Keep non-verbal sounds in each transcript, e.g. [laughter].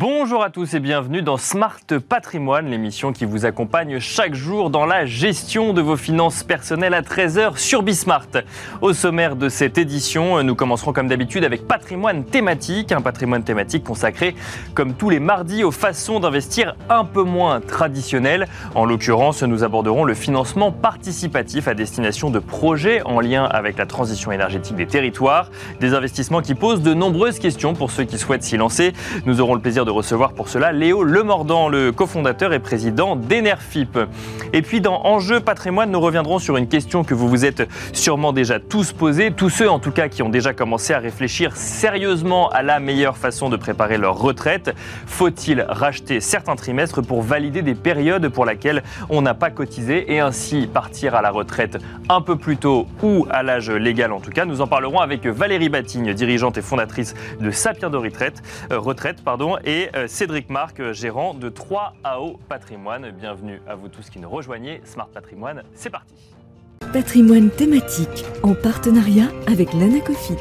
Bonjour à tous et bienvenue dans Smart Patrimoine, l'émission qui vous accompagne chaque jour dans la gestion de vos finances personnelles à 13h sur Bismart. Au sommaire de cette édition, nous commencerons comme d'habitude avec patrimoine thématique, un patrimoine thématique consacré comme tous les mardis aux façons d'investir un peu moins traditionnelles. En l'occurrence, nous aborderons le financement participatif à destination de projets en lien avec la transition énergétique des territoires, des investissements qui posent de nombreuses questions pour ceux qui souhaitent s'y lancer. Nous aurons le plaisir recevoir pour cela Léo Lemordant, le cofondateur et président d'Enerfip. Et puis dans Enjeu patrimoine, nous reviendrons sur une question que vous vous êtes sûrement déjà tous posée, tous ceux en tout cas qui ont déjà commencé à réfléchir sérieusement à la meilleure façon de préparer leur retraite. Faut-il racheter certains trimestres pour valider des périodes pour lesquelles on n'a pas cotisé et ainsi partir à la retraite un peu plus tôt ou à l'âge légal en tout cas? Nous en parlerons avec Valérie Batigne, dirigeante et fondatrice de Sapien de Retraite, euh, retraite pardon, et euh, Cédric Marc, euh, gérant de 3AO Patrimoine. Bienvenue à vous tous qui nous rejoignez. Smart Patrimoine, c'est parti. Patrimoine thématique en partenariat avec l'Anacofi.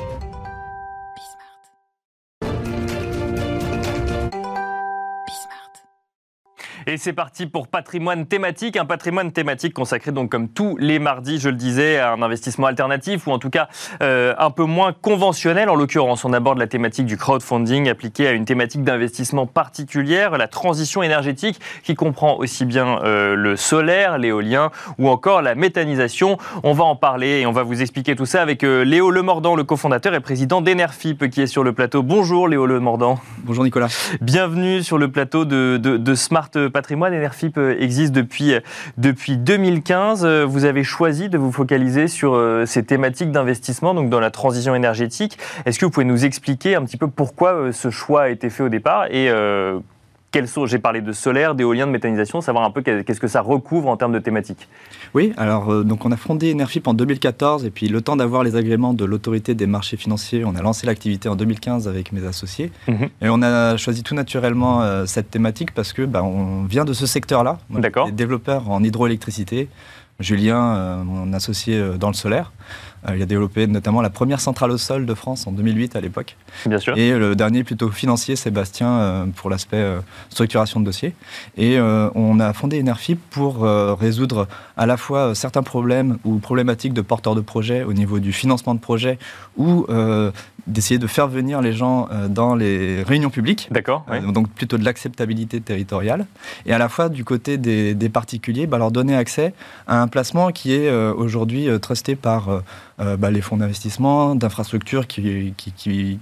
C'est parti pour patrimoine thématique, un patrimoine thématique consacré donc comme tous les mardis, je le disais, à un investissement alternatif ou en tout cas euh, un peu moins conventionnel. En l'occurrence, on aborde la thématique du crowdfunding appliquée à une thématique d'investissement particulière, la transition énergétique qui comprend aussi bien euh, le solaire, l'éolien ou encore la méthanisation. On va en parler et on va vous expliquer tout ça avec euh, Léo Lemordant, le cofondateur et président d'Enerfip qui est sur le plateau. Bonjour Léo Lemordant. Bonjour Nicolas. Bienvenue sur le plateau de, de, de Smart patrimoine. Enerfip euh, existe depuis, euh, depuis 2015. Euh, vous avez choisi de vous focaliser sur ces thématiques d'investissement, donc dans la transition énergétique. Est-ce que vous pouvez nous expliquer un petit peu pourquoi ce choix a été fait au départ et j'ai parlé de solaire, d'éolien, de méthanisation, savoir un peu qu'est-ce que ça recouvre en termes de thématiques. Oui, alors donc on a fondé Enerfip en 2014 et puis le temps d'avoir les agréments de l'autorité des marchés financiers, on a lancé l'activité en 2015 avec mes associés mhm. et on a choisi tout naturellement cette thématique parce que bah, on vient de ce secteur-là, développeur en hydroélectricité. Julien, mon associé dans le solaire. Euh, il a développé notamment la première centrale au sol de France en 2008 à l'époque. Bien sûr. Et le dernier plutôt financier, Sébastien, euh, pour l'aspect euh, structuration de dossier. Et on a fondé Enerfip pour résoudre à la fois certains problèmes ou problématiques de porteurs de projets au niveau du financement de projets ou d'essayer de faire venir les gens dans les réunions publiques. D'accord. Donc plutôt de l'acceptabilité territoriale. Et à la fois du côté des, des bah, leur donner accès à un placement qui est aujourd'hui trusté par euh, bah, les fonds d'investissement, d'infrastructures qui, qui,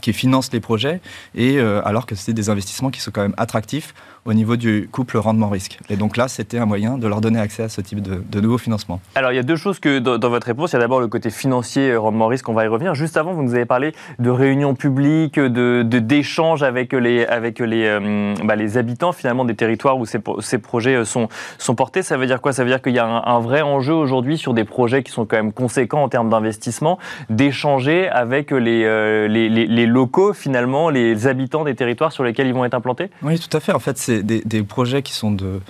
qui, financent les projets, et euh, alors que c'est des investissements qui sont quand même attractifs au niveau du couple rendement-risque. Et donc là, c'était un moyen de leur donner accès à ce type de, de nouveaux financements. Alors, il y a deux choses que dans, votre réponse. Il y a d'abord le côté financier, euh, rendement-risque, on va y revenir. Juste avant, vous nous avez parlé de réunions publiques, de, d'échanges avec, les, avec les, bah, les habitants finalement des territoires où ces, ces, projets sont, sont portés. Ça veut dire quoi? Ça veut dire qu'il y a un, un vrai enjeu aujourd'hui sur des projets qui sont quand même conséquents en termes d'investissement, d'échanger avec euh, les, les, locaux, finalement, les habitants des territoires sur lesquels ils vont être implantés? Oui, tout à fait. En fait, c'est des, projets qui sont de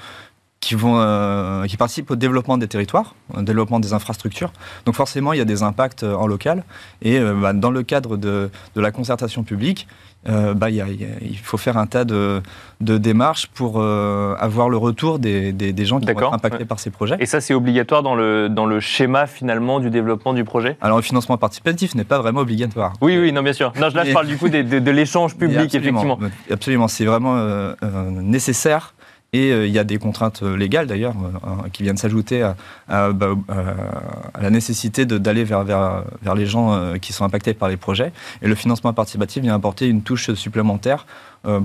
qui, vont, euh, qui participent au développement des territoires, au développement des infrastructures. Donc forcément, il y a des impacts euh, en local. Et bah, dans le cadre de, de la concertation publique, euh, bah, il faut faire un tas de, démarches pour euh, avoir le retour des, gens qui être impactés par ces projets. Et ça, c'est obligatoire dans le, dans le schéma finalement du développement du projet? Alors le financement participatif n'est pas vraiment obligatoire. Oui, oui, non, bien sûr. Non, là, je parle du coup de, de l'échange [laughs] public, effectivement. Absolument, c'est vraiment euh, nécessaire et euh, il y a des contraintes euh, légales d'ailleurs euh, qui viennent s'ajouter à, bah, la nécessité d'aller vers, vers, les gens qui sont impactés par les projets. Et le financement participatif vient apporter une touche supplémentaire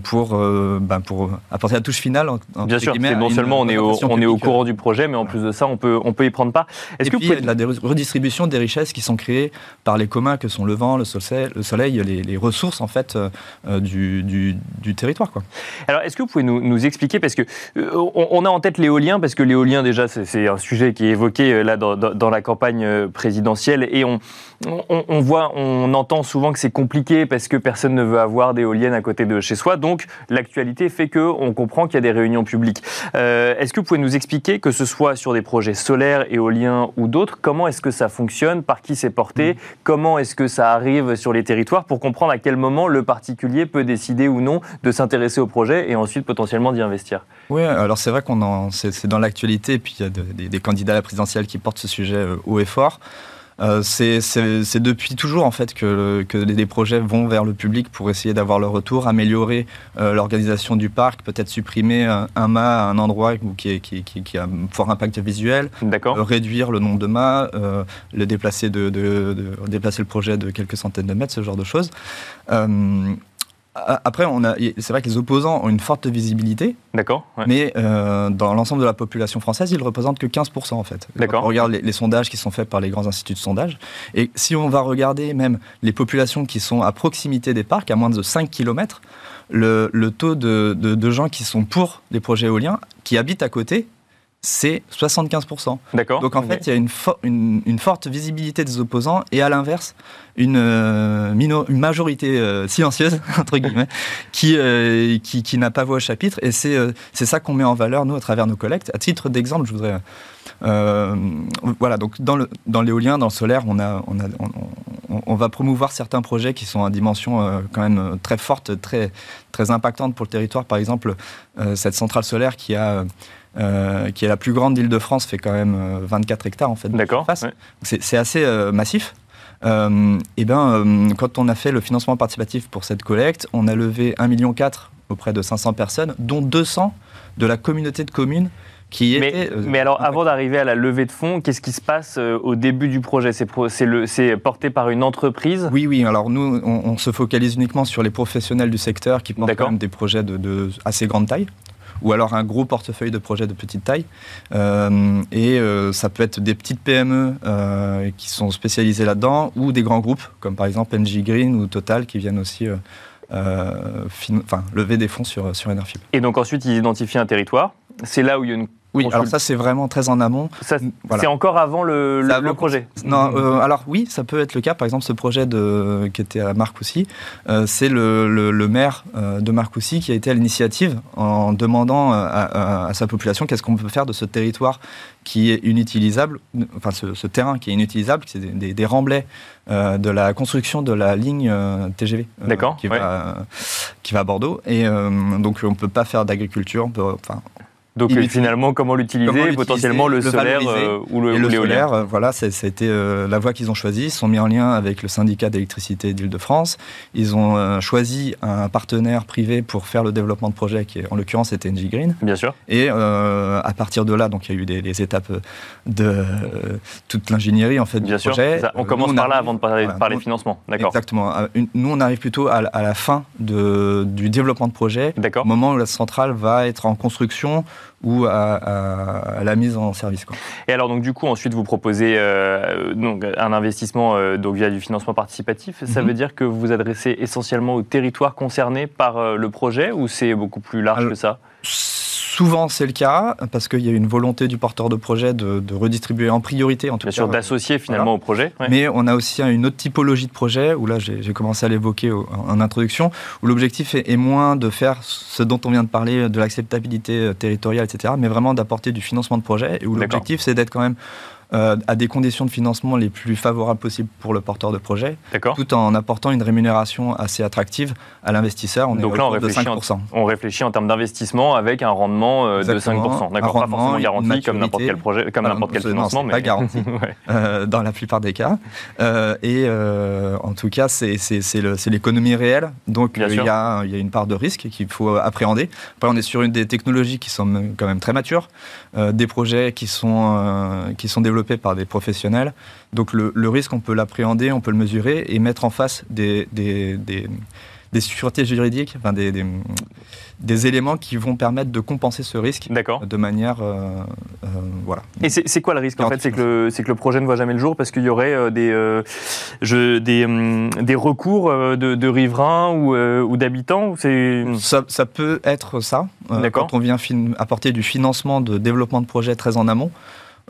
pour, euh, ben, pour apporter la touche finale. Bien sûr, non seulement on est, au, on est au courant du projet, mais en plus de ça, on peut, on peut y prendre part. Est-ce que puis, vous pouvez... la redistribution des richesses qui sont créées par les communs que sont le vent, le soleil, le soleil les, les ressources en fait euh, du, du, du, territoire. Quoi. Alors, est-ce que vous pouvez nous, nous expliquer, parce que on, a en tête l'éolien, parce que l'éolien déjà c'est un sujet qui est évoqué là dans, dans, la campagne présidentielle, et on, on, on voit, on entend souvent que c'est compliqué parce que personne ne veut avoir d'éoliennes à côté de chez soi soit. Donc l'actualité fait qu'on comprend qu'il y a des réunions publiques. Euh, est-ce que vous pouvez nous expliquer, que ce soit sur des projets solaires, éoliens ou d'autres, comment est-ce que ça fonctionne, par qui c'est porté, mm. comment est-ce que ça arrive sur les territoires pour comprendre à quel moment le particulier peut décider ou non de s'intéresser au projet et ensuite potentiellement d'y investir? Oui, alors c'est vrai qu'on c'est dans l'actualité, et puis il y a des, des, candidats à la présidentielle qui portent ce sujet euh, haut et fort. Euh, c'est depuis toujours en fait que, que, des projets vont vers le public pour essayer d'avoir le retour, améliorer euh, l'organisation du parc, peut-être supprimer un, mât à un endroit qui, qui, qui, a un fort impact visuel, euh, réduire le nombre de mâts, le déplacer, de, de, déplacer le projet de quelques centaines de mètres, ce genre de choses. Après, c'est vrai que les opposants ont une forte visibilité. D'accord. Mais euh, dans l'ensemble de la population française, ils représentent que 15% en fait. D'accord. On regarde les, sondages qui sont faits par les grands instituts de sondage. Et si on va regarder même les populations qui sont à proximité des parcs, à moins de 5 km, le, taux de, de gens qui sont pour les projets éoliens, qui habitent à côté, c'est 75%. D'accord. Donc en fait, il y a une, une, forte visibilité des opposants et à l'inverse, une, euh, une, majorité euh, silencieuse, [laughs] entre guillemets, qui, euh, qui, qui n'a pas voix au chapitre. Et c'est c'est ça qu'on met en valeur, nous, à travers nos collectes. À titre d'exemple, je voudrais. voilà, donc dans l'éolien, dans, dans, le solaire, on, a, on, a, on, on, va promouvoir certains projets qui sont à dimension quand même très forte, très, très impactante pour le territoire. Par exemple, cette centrale solaire qui a euh, qui est la plus grande d'Île-de-France, fait quand même 24 euh, hectares en fait. D'accord. C'est assez euh, massif. et ben, quand on a fait le financement participatif pour cette collecte, on a levé 1,4 million auprès de 500 personnes, dont 200 de la communauté de communes qui mais, mais alors, avant d'arriver à la levée de fonds, qu'est-ce qui se passe au début du projet? C'est porté par une entreprise? Oui, oui. Alors nous, on, se focalise uniquement sur les professionnels du secteur qui portent quand même des projets de, de, assez grande taille ou alors un gros portefeuille de projets de petite taille. Euh, et euh, ça peut être des petites PME euh, qui sont spécialisées là-dedans, ou des grands groupes, comme par exemple NG Green ou Total, qui viennent aussi lever des fonds sur, sur Enerfib. Et donc ensuite, ils identifient un territoire. C'est là où il y a une oui, alors ça c'est vraiment très en amont. C'est encore avant le, le, projet. Non, euh, alors oui, ça peut être le cas. Par exemple, ce projet de, qui était à Marcoussis, euh, c'est le, le, maire euh, de Marcoussis qui a été à l'initiative en demandant à, sa population qu'est-ce qu'on peut faire de ce territoire qui est inutilisable, enfin ce, terrain qui est inutilisable, c'est des, des, remblais de la construction de la ligne TGV qui, va, qui va à Bordeaux. Et donc on ne peut pas faire d'agriculture, enfin, donc finalement, comment l'utiliser Potentiellement le, solaire euh, ou le, le solaire. Euh, voilà, euh, la voie qu'ils ont choisie. Ils sont mis en lien avec le syndicat d'électricité d'Île-de-France. Ils ont choisi un partenaire privé pour faire le développement de projet, qui en l'occurrence était NG Green. Bien sûr. Et à partir de là, donc il y a eu des, étapes de toute l'ingénierie en fait Bien du sûr, projet. On commence par là avant de parler, par les financements. D'accord. Exactement. nous, on arrive plutôt à, la fin de, du développement de projet. D'accord. Au moment où la centrale va être en construction ou à, la mise en service. Quoi. Et alors donc du coup ensuite vous proposez euh, donc, un investissement euh, donc via du financement participatif. Ça mhm. veut dire que vous vous adressez essentiellement aux territoires concernés par euh, le projet ou c'est beaucoup plus large que ça? Souvent, c'est le cas, parce qu'il y a une volonté du porteur de projet de, redistribuer en priorité, en tout Bien sûr, d'associer finalement au projet. Mais on a aussi une autre typologie de projet, où là, j'ai commencé à l'évoquer en introduction, où l'objectif est, moins de faire ce dont on vient de parler, de l'acceptabilité euh, territoriale, etc., mais vraiment d'apporter du financement de projet, et où l'objectif, c'est d'être quand même euh, à des conditions de financement les plus favorables possibles pour le porteur de projet, tout en apportant une rémunération assez attractive à l'investisseur. Donc là, on réfléchit, de 5%. En, on réfléchit en termes d'investissement avec un rendement euh, de 5%. D'accord, pas forcément garanti comme n'importe quel projet, comme n'importe quel financement, mais pas garanti [laughs] euh, dans la plupart des cas. et en tout cas, c'est l'économie réelle, donc il y, a, y, a une part de risque qu'il faut appréhender. Après, on est sur une des technologies qui sont quand même très matures, des projets qui sont qui sont développés par des professionnels. Donc le, risque, on peut l'appréhender, on peut le mesurer et mettre en face des, des, des, sûretés juridiques, enfin des, des, éléments qui vont permettre de compenser ce risque de manière. Euh, euh, voilà. Et c'est quoi le risque en fait? C'est que, le, que le projet ne voit jamais le jour parce qu'il y aurait euh, des, je, des, hum, des recours de, riverains ou, ou d'habitants ça, ça, peut être ça. quand on vient apporter du financement de développement de projet très en amont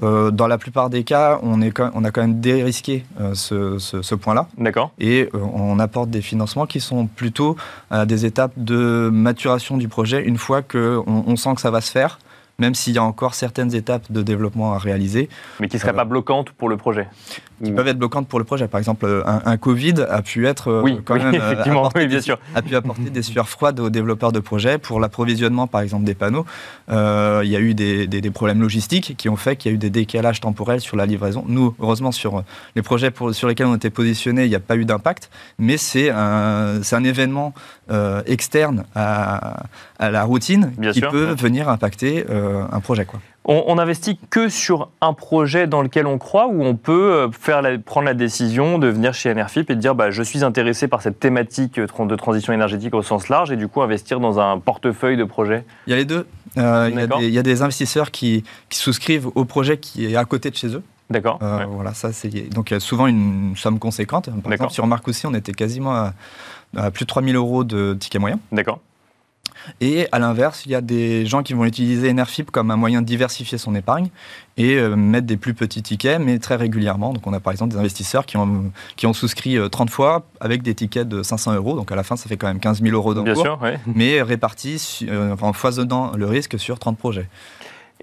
Euh, dans la plupart des cas, on, est on a quand même dérisqué euh, ce, ce- ce point-là. D'accord. Et euh, on apporte des financements qui sont plutôt à des étapes de maturation du projet une fois qu'on on sent que ça va se faire, même s'il y a encore certaines étapes de développement à réaliser Mais qui ne serait Euh, pas bloquante pour le projet. Qui Ou- peuvent être bloquantes pour le projet. Par exemple, un, un Covid a pu être euh, Oui, quand oui, même euh, [laughs] effectivement, apporter oui, bien sûr. a pu apporter des sueurs froides aux développeurs de projets pour l'approvisionnement, par exemple, des panneaux. Euh, il y a eu des, des- des problèmes logistiques qui ont fait qu'il y a eu des décalages temporels sur la livraison. Nous, heureusement, sur les projets pour- sur lesquels on était positionnés, il n'y a pas eu d'impact, mais c'est un, un événement euh, externe à, à la routine Bien qui sûr, peut ouais. venir impacter euh, un projet. Quoi. On, on investit que sur un projet dans lequel on croit ou on peut euh, faire la- prendre la décision de venir chez NRFIP et de dire bah, je suis intéressé par cette thématique euh, de transition énergétique au sens large et du coup investir dans un portefeuille de projets Il y a les deux. Euh, il, y a des, il y a des investisseurs qui, qui souscrivent au projet qui est à côté de chez eux. D'accord Euh, ouais. Voilà, ça c'est donc il y a souvent une somme conséquente. Par D'accord. exemple, sur Marc aussi, on était quasiment à, à plus de 3000 euros de ticket moyen. D'accord. Et à l'inverse, il y a des gens qui vont utiliser NRFIP comme un moyen de diversifier son épargne et euh, mettre des plus petits tickets, mais très régulièrement. Donc on a par exemple des investisseurs qui ont, qui ont souscrit euh, 30 fois avec des tickets de 500 euros. Donc à la fin, ça fait quand même 15 000 euros Bien d'encours, sûr, ouais. mais répartis euh, en foisonnant le risque sur 30 projets.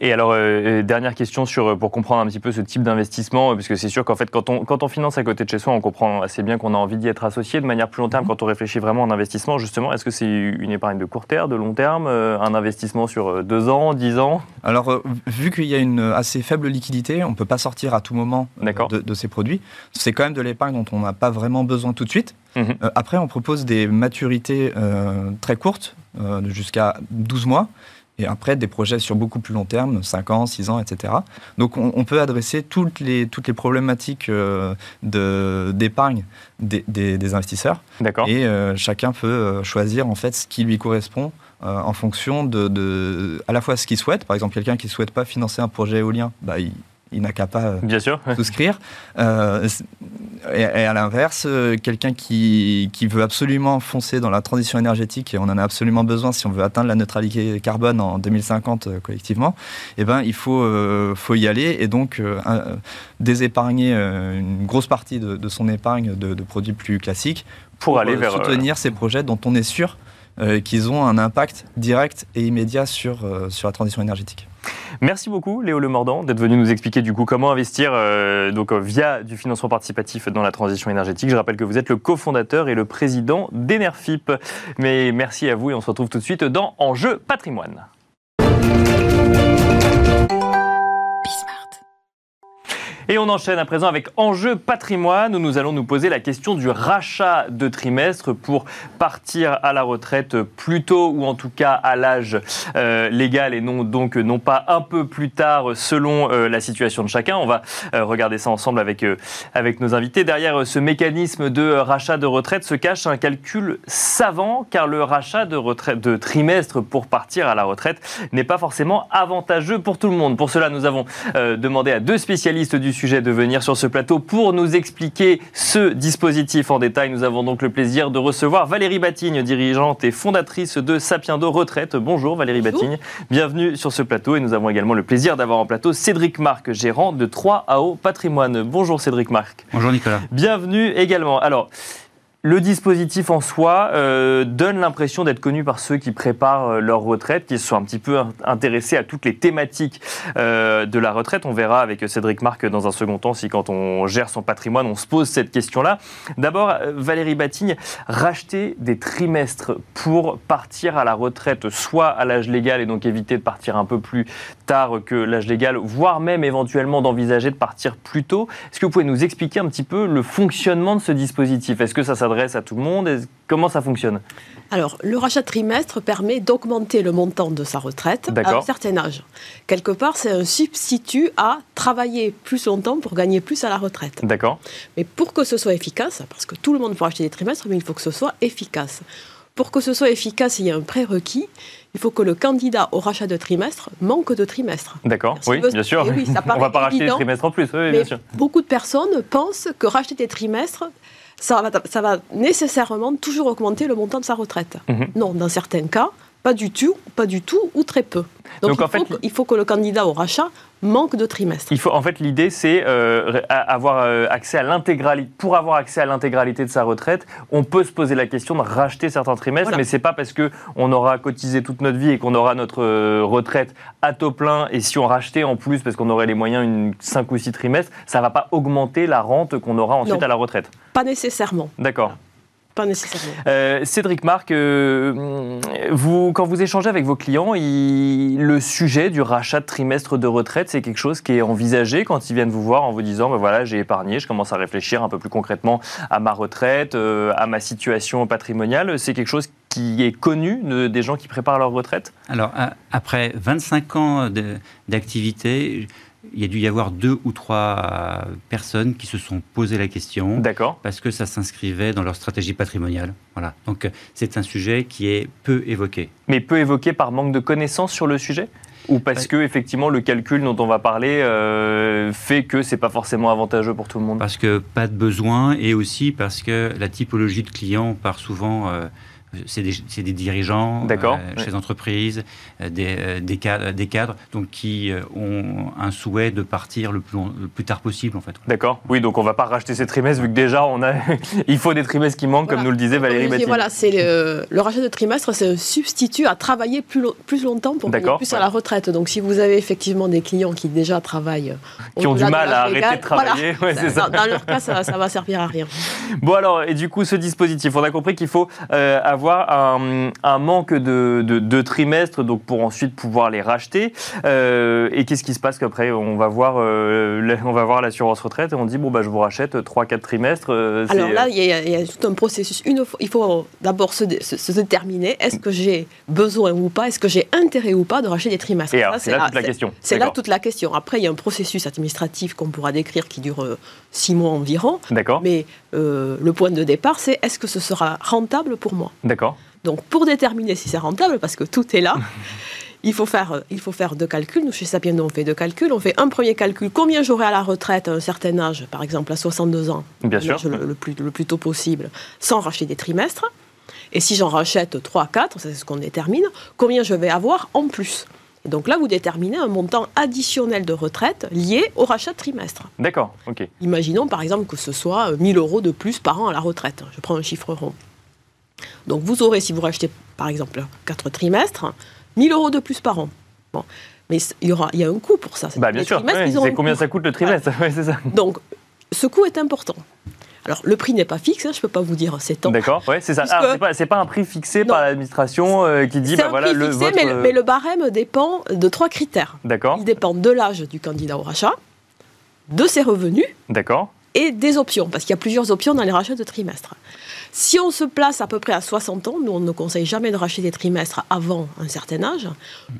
Et alors, euh, euh, dernière question sur, euh, pour comprendre un petit peu ce type d'investissement, euh, parce que c'est sûr qu'en fait, quand on, quand on finance à côté de chez soi, on comprend assez bien qu'on a envie d'y être associé de manière plus long terme. Mhm. Quand on réfléchit vraiment en investissement, justement, est-ce que c'est une épargne de court terme, de long terme, euh, un investissement sur deux ans, dix ans? Alors, euh, vu qu'il y a une assez faible liquidité, on ne peut pas sortir à tout moment de, de ces produits. C'est quand même de l'épargne dont on n'a pas vraiment besoin tout de suite. Mhm. Euh, après, on propose des maturités très courtes, de jusqu'à 12 mois. Et après, des projets sur beaucoup plus long terme, 5 ans, 6 ans, etc. Donc, on, on peut adresser toutes les, toutes les problématiques euh, de- d'épargne des, des- des investisseurs. D'accord. Et euh, chacun peut euh, choisir en fait ce qui lui correspond euh, en fonction de, de- à la fois ce qu'il souhaite. Par exemple, quelqu'un qui ne souhaite pas financer un projet éolien, bah, il, il n'a qu'à pas euh, Bien sûr. souscrire. Euh, et, et à l'inverse, euh, quelqu'un qui, qui veut absolument foncer dans la transition énergétique, et on en a absolument besoin si on veut atteindre la neutralité carbone en 2050 euh, collectivement, eh ben, il faut, faut y aller et donc désépargner une grosse partie de, de son épargne de, de produits plus classiques Pour aller vers. soutenir ces projets dont on est sûr euh, qu'ils ont un impact direct et immédiat sur, euh, la transition énergétique. Merci beaucoup, Léo Le Mordant, d'être venu nous expliquer du coup comment investir euh, donc, via du financement participatif dans la transition énergétique. Je rappelle que vous êtes le cofondateur et le président d'Enerfip. Mais merci à vous et on se retrouve tout de suite dans Enjeu patrimoine. Et on enchaîne à présent avec Enjeu patrimoine où nous allons nous poser la question du rachat de trimestre pour partir à la retraite plus tôt ou en tout cas à l'âge euh, légal et non donc non pas un peu plus tard selon euh, la situation de chacun. On va euh, regarder ça ensemble avec, avec nos invités. Derrière ce mécanisme de rachat de retraite se cache un calcul savant car le rachat de, retraite, de trimestre pour partir à la retraite n'est pas forcément avantageux pour tout le monde. Pour cela, nous avons demandé à deux spécialistes du sujet de venir sur ce plateau pour nous expliquer ce dispositif en détail. Nous avons donc le plaisir de recevoir Valérie Batigne, dirigeante et fondatrice de Sapiendo Retraite. Bonjour Valérie Bonjour. Batigne, bienvenue sur ce plateau et nous avons également le plaisir d'avoir en plateau Cédric Marc, gérant de 3AO Patrimoine. Bonjour Cédric Marc. Bonjour Nicolas. Bienvenue également. Alors, le dispositif en soi euh, donne l'impression d'être connu par ceux qui préparent euh, leur retraite, qui sont un petit peu in- intéressés à toutes les thématiques euh, de la retraite. On verra avec Cédric Marc dans un second temps si quand on gère son patrimoine, on se pose cette question-là. D'abord, Valérie Batigne, racheter des trimestres pour partir à la retraite, soit à l'âge légal et donc éviter de partir un peu plus tard que l'âge légal, voire même éventuellement d'envisager de partir plus tôt. Est-ce que vous pouvez nous expliquer un petit peu le fonctionnement de ce dispositif? Est-ce que ça s'adresse à tout le monde Est-ce- Comment ça fonctionne Alors, le rachat de trimestre permet d'augmenter le montant de sa retraite à un certain âge. Quelque part, c'est un substitut à travailler plus longtemps pour gagner plus à la retraite. D'accord Mais pour que ce soit efficace, parce que tout le monde peut acheter des trimestres, mais il faut que ce soit efficace. Pour que ce soit efficace, il y a un prérequis. Il faut que le candidat au rachat de trimestre manque de trimestre. D'accord, oui, bien sûr. Oui, ça [laughs] on va paraît pas racheter évident, trimestres en plus, oui, Mais bien sûr. beaucoup de personnes pensent que racheter des trimestres, ça va, ça va nécessairement toujours augmenter le montant de sa retraite. Mhm. Non, dans certains cas, Pas du tout, pas du tout ou très peu. Donc, Donc, il, en fait, faut que, il faut que le candidat au rachat manque de trimestres. Il faut, en fait, l'idée, c'est euh, avoir euh, accès à l'intégralité. Pour avoir accès à l'intégralité de sa retraite, on peut se poser la question de racheter certains trimestres, Voilà. mais c'est pas parce que on aura cotisé toute notre vie et qu'on aura notre euh, retraite à taux plein. Et si on rachetait en plus, parce qu'on aurait les moyens, une 5 ou 6 trimestres, ça va pas augmenter la rente qu'on aura ensuite Non. à la retraite. Pas nécessairement. D'accord. Pas nécessairement. Euh, Cédric Marc, euh, vous, quand vous échangez avec vos clients, il- le sujet du rachat de trimestre de retraite, c'est quelque chose qui est envisagé quand ils viennent vous voir en vous disant ben voilà, j'ai épargné, je commence à réfléchir un peu plus concrètement à ma retraite, euh, à ma situation patrimoniale. C'est quelque chose qui est connu de- des gens qui préparent leur retraite? Alors, après 25 ans d'activité, il y a dû y avoir deux ou trois euh, personnes qui se sont posé la question D'accord. parce que ça s'inscrivait dans leur stratégie patrimoniale. Voilà. Donc, euh, c'est un sujet qui est peu évoqué. Mais peu évoqué par manque de connaissances sur le sujet? Ou parce Ouais. que effectivement le calcul dont on va parler euh, fait que c'est pas forcément avantageux pour tout le monde? Parce que pas de besoin et aussi parce que la typologie de clients part souvent. euh, c'est des, c'est des dirigeants D'accord, euh, chez entreprises, euh, des, euh, des, cadres, des cadres donc qui euh, ont un souhait de partir le plus, long- le plus tard possible en fait. D'accord. Oui, donc on va pas racheter ces trimestres vu que déjà on a, [laughs] il faut des trimestres qui manquent, comme nous le disait Valérie. Voilà, c'est le, le rachat de trimestre, c'est un substitut à travailler plus, lo- plus longtemps pour D'accord, plus ouais. à la retraite. Donc, si vous avez effectivement des clients qui déjà travaillent, Qui ont du mal à arrêter de travailler. voilà. Ouais, c'est ça. Dans, dans leur cas, ça, ça va servir à rien. Bon alors, et du coup, ce dispositif, on a compris qu'il faut euh, avoir un, un manque de, de, de trimestres, donc pour ensuite pouvoir les racheter. Euh, et qu'est-ce qui se passe qu'après, on va voir, euh, on va voir l'assurance retraite et on dit bon bah je vous rachète 3-4 trimestres. euh, Alors là, il y, a, il y a tout un processus. Une il faut d'abord se, dé- se- se déterminer est-ce que j'ai besoin ou pas, est-ce que j'ai intérêt ou pas de racheter des trimestres. c'est là toute la question. C'est là toute la question. Après, il y a un processus administratif qu'on pourra décrire qui dure euh, six mois environ. D'accord. Mais euh, le point de départ, c'est est-ce que ce sera rentable pour moi? D'accord. Donc, pour déterminer si c'est rentable, parce que tout est là, [laughs] il faut faire, il faut faire deux calculs. Nous, chez Sapiendo, on fait deux calculs. On fait un premier calcul combien j'aurai à la retraite à un certain âge, par exemple à 62 ans, Bien sûr. le, le plus, le plus tôt possible, sans racheter des trimestres. Et si j'en rachète 3, 4, ça, c'est ce qu'on détermine, combien je vais avoir en plus? Donc là, vous déterminez un montant additionnel de retraite lié au rachat de trimestre. D'accord. Ok. Imaginons par exemple que ce soit euh, 1000 euros de plus par an à la retraite. Je prends un chiffre rond. Donc vous aurez, si vous rachetez par exemple 4 trimestres, 1000 euros de plus par an. Bon. Mais il y, aura, il y a un coût pour ça. Bah bien Les sûr. ouais, c'est combien coût. ça coûte le trimestre [laughs] Ouais, c'est ça. Donc ce coût est important. Alors le prix n'est pas fixe, hein, je ne peux pas vous dire c'est tant. D'accord. Ouais, c'est ça. Ah, c'est pas, un prix fixé Non. par l'administration euh, qui dit bah un voilà prix le fixé, votre. mais, le, mais le barème dépend de trois critères. D'accord. Il dépend de l'âge du candidat au rachat, de ses revenus D'accord. Et des options, parce qu'il y a plusieurs options dans les rachats de trimestres. Si on se place à peu près à 60 ans, nous on ne conseille jamais de racheter des trimestres avant un certain âge,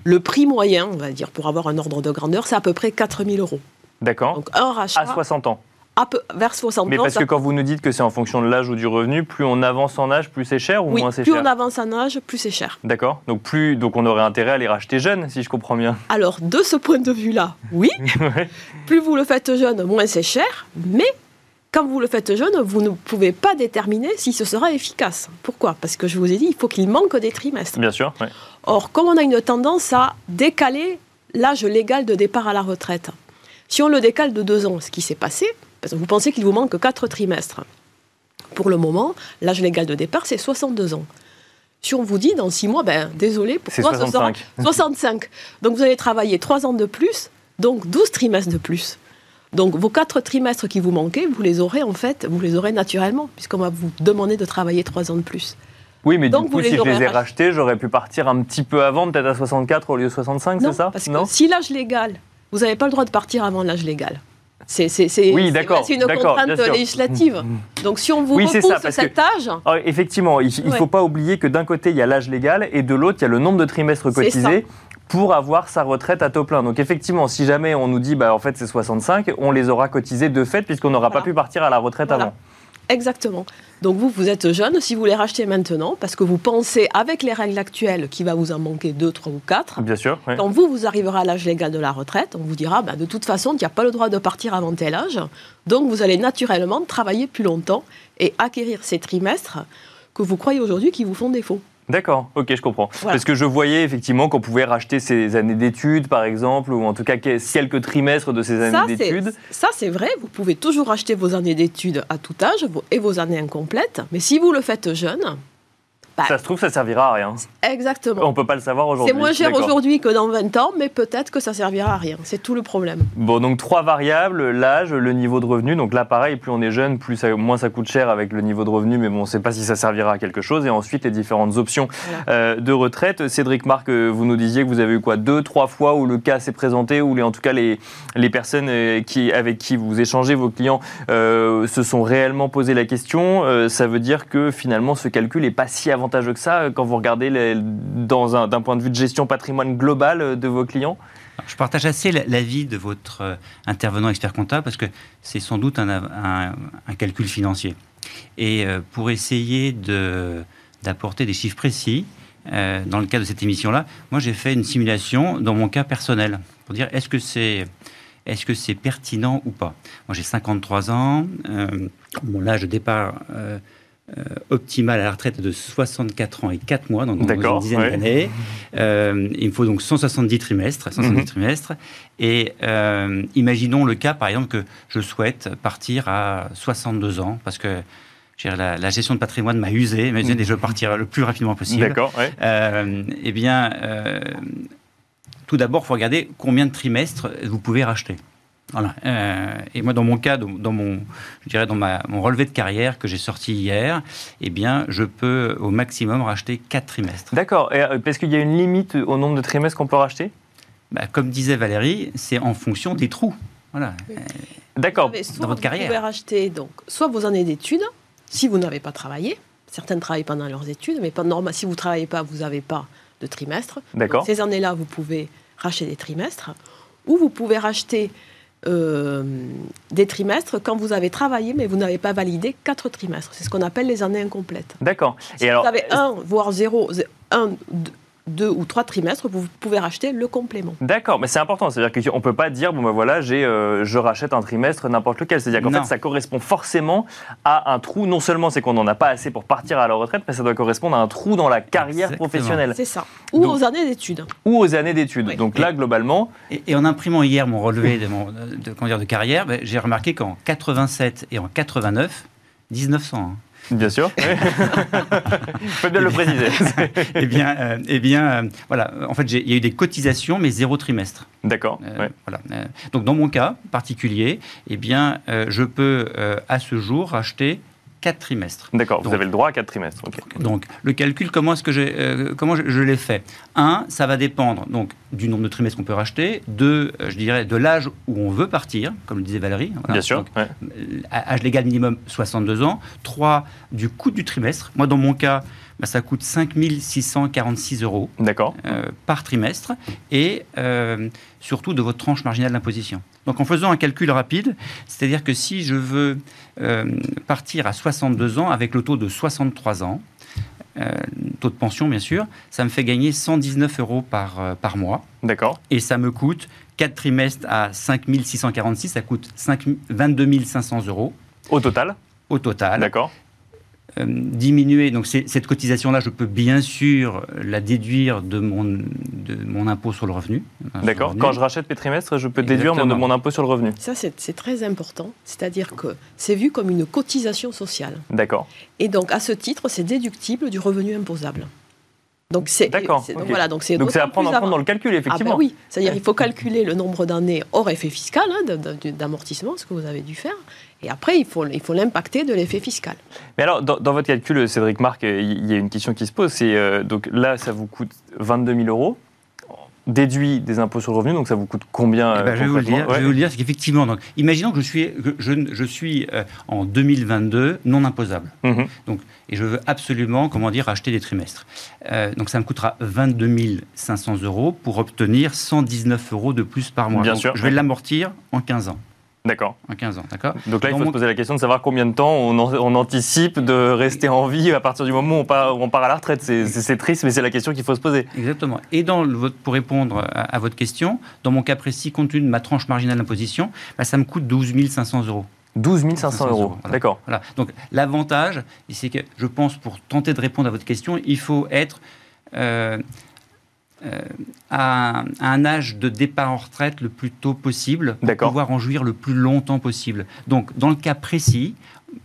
le prix moyen, on va dire, pour avoir un ordre de grandeur, c'est à peu près 4000 euros. D'accord. Donc un rachat À 60 ans. à peu- vers 60 Mais ans. parce ça- que quand vous nous dites que c'est en fonction de l'âge ou du revenu, plus on avance en âge, plus c'est cher ou oui, moins c'est plus cher on avance en âge, plus c'est cher. D'accord. Donc plus donc on aurait intérêt à les racheter jeunes, si je comprends bien. Alors de ce point de vue-là, oui, [laughs] Ouais. plus vous le faites jeune, moins c'est cher, mais quand vous le faites jeune, vous ne pouvez pas déterminer si ce sera efficace. Pourquoi? Parce que je vous ai dit, il faut qu'il manque des trimestres. Bien sûr. Or, comme on a une tendance à décaler l'âge légal de départ à la retraite, si on le décale de deux ans, ce qui s'est passé, parce que vous pensez qu'il vous manque quatre trimestres. Pour le moment, l'âge légal de départ, c'est 62 ans. Si on vous dit dans six mois, ben désolé, pourquoi ce sera 65. 65 Donc vous allez travailler trois ans de plus, donc 12 trimestres de plus. Donc vos quatre trimestres qui vous manquaient, vous les aurez en fait, vous les aurez naturellement, puisqu'on va vous demander de travailler trois ans de plus. Oui, mais Donc, du vous coup, les si je les ai rachetés. j'aurais pu partir un petit peu avant, peut-être à 64 au lieu de 65, c'est ça? parce Non? que si l'âge légal, vous n'avez pas le droit de partir avant l'âge légal. C'est Oui, c'est- d'accord, c'est une contrainte bien sûr. législative. Donc si on vous Oui, repousse ça, parce que- cet âge, Ah, effectivement, il ne Ouais. faut pas oublier que d'un côté, il y a l'âge légal et de l'autre, il y a le nombre de trimestres cotisés pour avoir sa retraite à taux plein. Donc effectivement, si jamais on nous dit bah en fait c'est 65, on les aura cotisés de fait puisqu'on n'aura pas pu partir à la retraite Voilà. avant. exactement. Donc vous, vous êtes jeune, si vous les rachetez maintenant, parce que vous pensez avec les règles actuelles qu'il va vous en manquer deux, trois ou quatre, Bien sûr. quand vous, vous arriverez à l'âge légal de la retraite, on vous dira, bah, de toute façon, tu n'as pas le droit de partir avant tel âge, donc vous allez naturellement travailler plus longtemps et acquérir ces trimestres que vous croyez aujourd'hui qui vous font défaut. D'accord, ok, je comprends. Parce que je voyais effectivement qu'on pouvait racheter ses années d'études, par exemple, ou en tout cas quelques trimestres de ces années d'études. Ça, c'est vrai, vous pouvez toujours racheter vos années d'études à tout âge et vos années incomplètes, mais si vous le faites jeune, bah, ça se trouve, ça servira à rien. Exactement. On peut pas le savoir aujourd'hui. C'est moins cher aujourd'hui que dans 20 ans, mais peut-être que ça servira à rien. C'est tout le problème. Bon, donc trois variables l'âge, le niveau de revenu. Donc là, pareil, plus on est jeune, plus ça, moins ça coûte cher avec le niveau de revenu, mais bon, on ne sait pas si ça servira à quelque chose. Et ensuite, les différentes options euh, de retraite. Cédric Marc, euh, vous nous disiez que vous avez eu quoi? Deux, trois fois où le cas s'est présenté, où les, en tout cas les, les personnes euh, qui, avec qui vous échangez, vos clients, se sont réellement posé la question. ça veut dire que finalement, ce calcul n'est pas si avantageux que ça quand vous regardez d'un point de vue de gestion patrimoine global euh, de vos clients je partage assez l'avis de votre euh, intervenant expert comptable parce que c'est sans doute un, calcul financier. Et euh, pour essayer d'apporter des chiffres précis, dans le cadre de cette émission-là, moi j'ai fait une simulation dans mon cas personnel pour dire est-ce que c'est est-ce que c'est pertinent ou pas? Moi j'ai 53 ans, mon âge de départ euh, optimale à la retraite de 64 ans et 4 mois, dans, une dizaine d'années. Euh, il me faut donc 170 trimestres. 170 mhm. trimestres. Et euh, imaginons le cas, par exemple, que je souhaite partir à 62 ans, parce que la, la, gestion de patrimoine m'a usé, mais je veux partir le plus rapidement possible. D'accord. eh bien, tout d'abord, il faut regarder combien de trimestres vous pouvez racheter. Voilà. Euh, et moi, dans mon cas, dans mon, je dirais dans ma, mon relevé de carrière que j'ai sorti hier, eh bien, je peux au maximum racheter 4 trimestres. D'accord. Euh, est-ce qu'il y a une limite au nombre de trimestres qu'on peut racheter? Bah, Comme disait Valérie, c'est en fonction des trous. Voilà. D'accord. Dans votre carrière. Vous pouvez racheter donc, soit vos années d'études, si vous n'avez pas travaillé. Certaines travaillent pendant leurs études, mais pas normal. Si vous ne travaillez pas, vous n'avez pas de trimestre. D'accord. Ces années-là, vous pouvez racheter des trimestres. Ou vous pouvez racheter euh, des trimestres quand vous avez travaillé, mais vous n'avez pas validé quatre trimestres. C'est ce qu'on appelle les années incomplètes. D'accord. Si vous avez un, voire zéro, un, deux ou trois trimestres, vous pouvez racheter le complément. D'accord, mais c'est important. C'est-à-dire qu'on ne peut pas dire, bon ben voilà, j'ai, euh, je rachète un trimestre n'importe lequel. C'est-à-dire qu'en fait, ça correspond forcément à un trou. Non seulement c'est qu'on n'en a pas assez pour partir à la retraite, mais ça doit correspondre à un trou dans la carrière professionnelle. C'est ça. Ou aux années d'études. Ou aux années d'études. Donc là, globalement... Et, en imprimant hier mon relevé de, mon, de, de carrière, ben, j'ai remarqué qu'en 87 et en 89, 1900. Bien sûr. Il [laughs] [laughs] faut bien le préciser. [laughs] eh bien, euh, eh bien euh, voilà. En fait, il y a eu des cotisations, mais zéro trimestre. D'accord. Euh, voilà. donc, dans mon cas particulier, eh bien, je peux à ce jour acheter 4 trimestres. D'accord, vous avez le droit à 4 trimestres. Donc, le calcul, comment, est-ce que euh, comment je, l'ai fait? Un, ça va dépendre donc, du nombre de trimestres qu'on peut racheter. Deux, euh, je dirais, de l'âge où on veut partir, comme le disait Valérie. Bien sûr. Euh, âge légal minimum 62 ans. Trois, du coût du trimestre. Moi, dans mon cas, bah, ça coûte 5 646 euros par trimestre. Et surtout de votre tranche marginale d'imposition. Donc en faisant un calcul rapide, c'est-à-dire que si je veux euh, partir à 62 ans avec le taux de 63 ans, euh, taux de pension bien sûr, ça me fait gagner 119 euros par, euh, par mois. D'accord. Et ça me coûte 4 trimestres à 5 646, ça coûte 5, 22 500 euros. Au total? Au total. D'accord. Euh, diminuer. Donc cette cotisation-là, je peux bien sûr la déduire de mon, de mon impôt sur le revenu. D'accord. Quand je rachète mes trimestres, je peux déduire mon, mon, impôt sur le revenu. Ça, c'est très important. C'est-à-dire que c'est vu comme une cotisation sociale. D'accord. Et donc, à ce titre, c'est déductible du revenu imposable. Donc c'est d'accord. Voilà, donc c'est à prendre en compte dans le calcul ah, effectivement. Ah oui, c'est-à-dire il faut calculer le nombre d'années hors effet fiscal hein, d'amortissement, ce que vous avez dû faire, et après il faut il faut l'impacter de l'effet fiscal. Mais alors dans, votre calcul, Cédric Marc, il y a une question qui se pose, c'est euh, donc là ça vous coûte 22 000 euros déduit des impôts sur le revenu, donc ça vous coûte combien eh ben, je, vais vous le dire, je vais vous le dire, c'est qu'effectivement, donc, imaginons que je suis, je, je suis euh, en 2022 non imposable. Mhm. Donc, et je veux absolument, comment dire, acheter des trimestres. Euh, donc ça me coûtera 22 500 euros pour obtenir 119 euros de plus par mois. Bien sûr. Je vais l'amortir en 15 ans. D'accord. En 15 ans, d'accord. Donc là, il faut se poser la question de savoir combien de temps on, anticipe de rester en vie à partir du moment où on part, on part à la retraite. C'est triste, mais c'est la question qu'il faut se poser. Exactement. Et dans le, pour répondre à, votre question, dans mon cas précis, compte tenu de ma tranche marginale d'imposition, bah, ça me coûte 12 500 euros. 12 500 euros, voilà. d'accord. Voilà. Donc l'avantage, c'est que je pense pour tenter de répondre à votre question, il faut être euh, à, à un âge de départ en retraite le plus tôt possible pour pouvoir en jouir le plus longtemps possible. Donc dans le cas précis,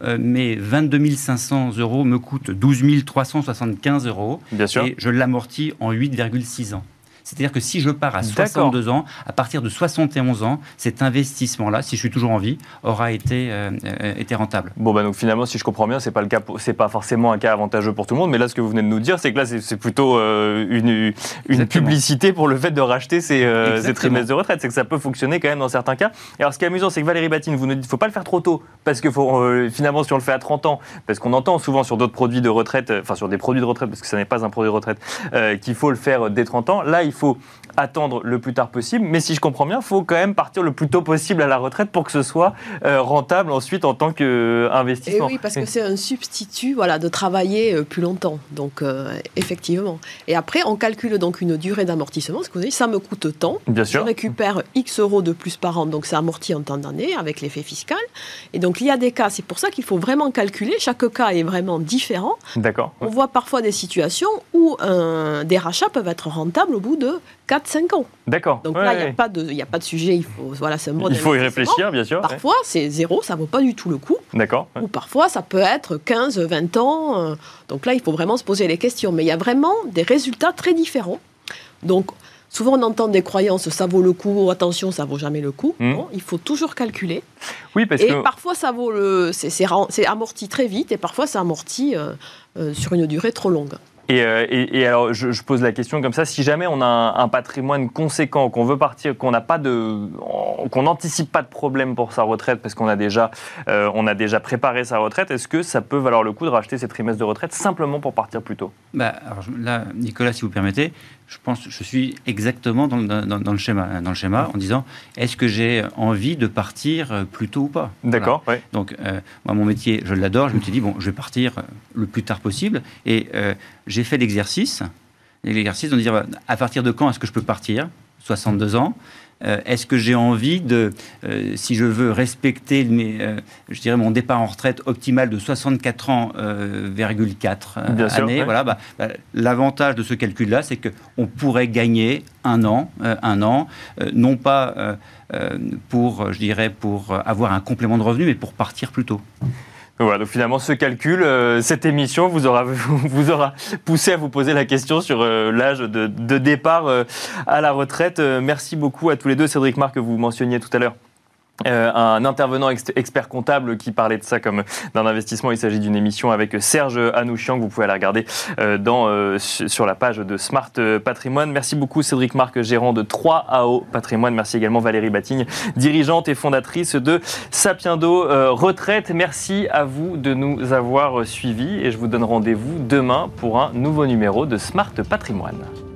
euh, mes 22 500 euros me coûtent 12 375 euros Bien sûr. et je l'amortis en 8,6 ans. C'est-à-dire que si je pars à D'accord. 62 ans, à partir de 71 ans, cet investissement-là, si je suis toujours en vie, aura été, euh, été rentable. Bon bah donc finalement si je comprends bien c'est pas le cas pour- c'est pas forcément un cas avantageux pour tout le monde mais là ce que vous venez de nous dire c'est que là c'est plutôt euh, une, une publicité pour le fait de racheter ces, euh, ces trimestres de retraite c'est que ça peut fonctionner quand même dans certains cas et alors ce qui est amusant c'est que Valérie Batine vous nous dites faut pas le faire trop tôt parce que faut, euh, finalement si on le fait à 30 ans parce qu'on entend souvent sur d'autres produits de retraite enfin sur des produits de retraite parce que ça n'est pas un produit de retraite euh, qu'il faut le faire dès 30 ans là il faut attendre le plus tard possible mais si je comprends bien il faut quand même partir le plus tôt possible à la retraite pour que ce soit euh, rentable ensuite en tant Et qu'investissement oui, parce que c'est un substitut voilà, de travailler euh, plus longtemps. Donc, euh, effectivement. Et après, on calcule donc une durée d'amortissement. Ce que vous avez dit, ça me coûte tant. Bien Je sûr. récupère X euros de plus par an, donc c'est amorti en temps d'année avec l'effet fiscal. Et donc, il y a des cas, c'est pour ça qu'il faut vraiment calculer. Chaque cas est vraiment différent. D'accord. On voit parfois des situations où des rachats peuvent être rentables au bout de 4-5 ans. D'accord. Donc Ouais, là, il n'y ouais. a, pas de- il y a pas de sujet. Il faut, voilà, c'est un Il faut y réfléchir, bien sûr. ouais. Parfois, c'est zéro, ça vaut pas du tout le coup. D'accord. Ou parfois, ça peut être 15, 20 ans. euh, Donc là, il faut vraiment se poser les questions. Mais il y a vraiment des résultats très différents. Donc, souvent, on entend des croyances, ça vaut le coup, ou attention, ça vaut jamais le coup. Hmm. Non, il faut toujours calculer. Oui, parce et que. parfois, ça vaut le, c'est amorti très vite, et parfois, c'est amorti euh, euh, sur une durée trop longue. Et, euh, et- alors, je, pose la question comme ça. Si jamais on a un, patrimoine conséquent, qu'on veut partir, qu'on n'a pas de, qu'on n'anticipe pas de problème pour sa retraite parce qu'on a déjà, euh, on a déjà préparé sa retraite, est-ce que ça peut valoir le coup de racheter ses trimestres de retraite simplement pour partir plus tôt? Bah, alors là, Nicolas, si vous permettez, je pense je suis exactement dans, le- dans- dans le schéma, dans le schéma en disant est-ce que j'ai envie de partir euh, plus tôt ou pas? Voilà. D'accord. ouais. Donc, euh, moi, mon métier, je l'adore. Je me suis dit, bon, je vais partir euh, le plus tard possible. Et euh, j'ai fait l'exercice. L'exercice de dire, à partir de quand est-ce que je peux partir? 62 ans. Euh, est-ce que j'ai envie de, euh, si je veux respecter mes, euh, je dirais mon départ en retraite optimal de 64 ans, euh, virgule 4 euh, Bien sûr, années, ouais. voilà, bah, bah, l'avantage de ce calcul-là, c'est que on pourrait gagner un an, un an, non pas pour, je dirais, pour avoir un complément de revenu, mais pour partir plus tôt. Voilà, donc finalement, ce calcul, euh, cette émission vous aura, [laughs] vous aura poussé à vous poser la question sur euh, l'âge de, de départ euh, à la retraite. Merci beaucoup à tous les deux. Cédric Marc, que vous mentionniez tout à l'heure. Euh, un intervenant ex- expert comptable qui parlait de ça comme d'un investissement. Il s'agit d'une émission avec Serge Anouchian que vous pouvez aller regarder euh, dans, euh, su- sur la page de Smart Patrimoine. Merci beaucoup Cédric Marc, gérant de 3AO Patrimoine. Merci également Valérie Batigne, dirigeante et fondatrice de Sapiendo euh, Retraite. Merci à vous de nous avoir suivis et je vous donne rendez-vous demain pour un nouveau numéro de Smart Patrimoine.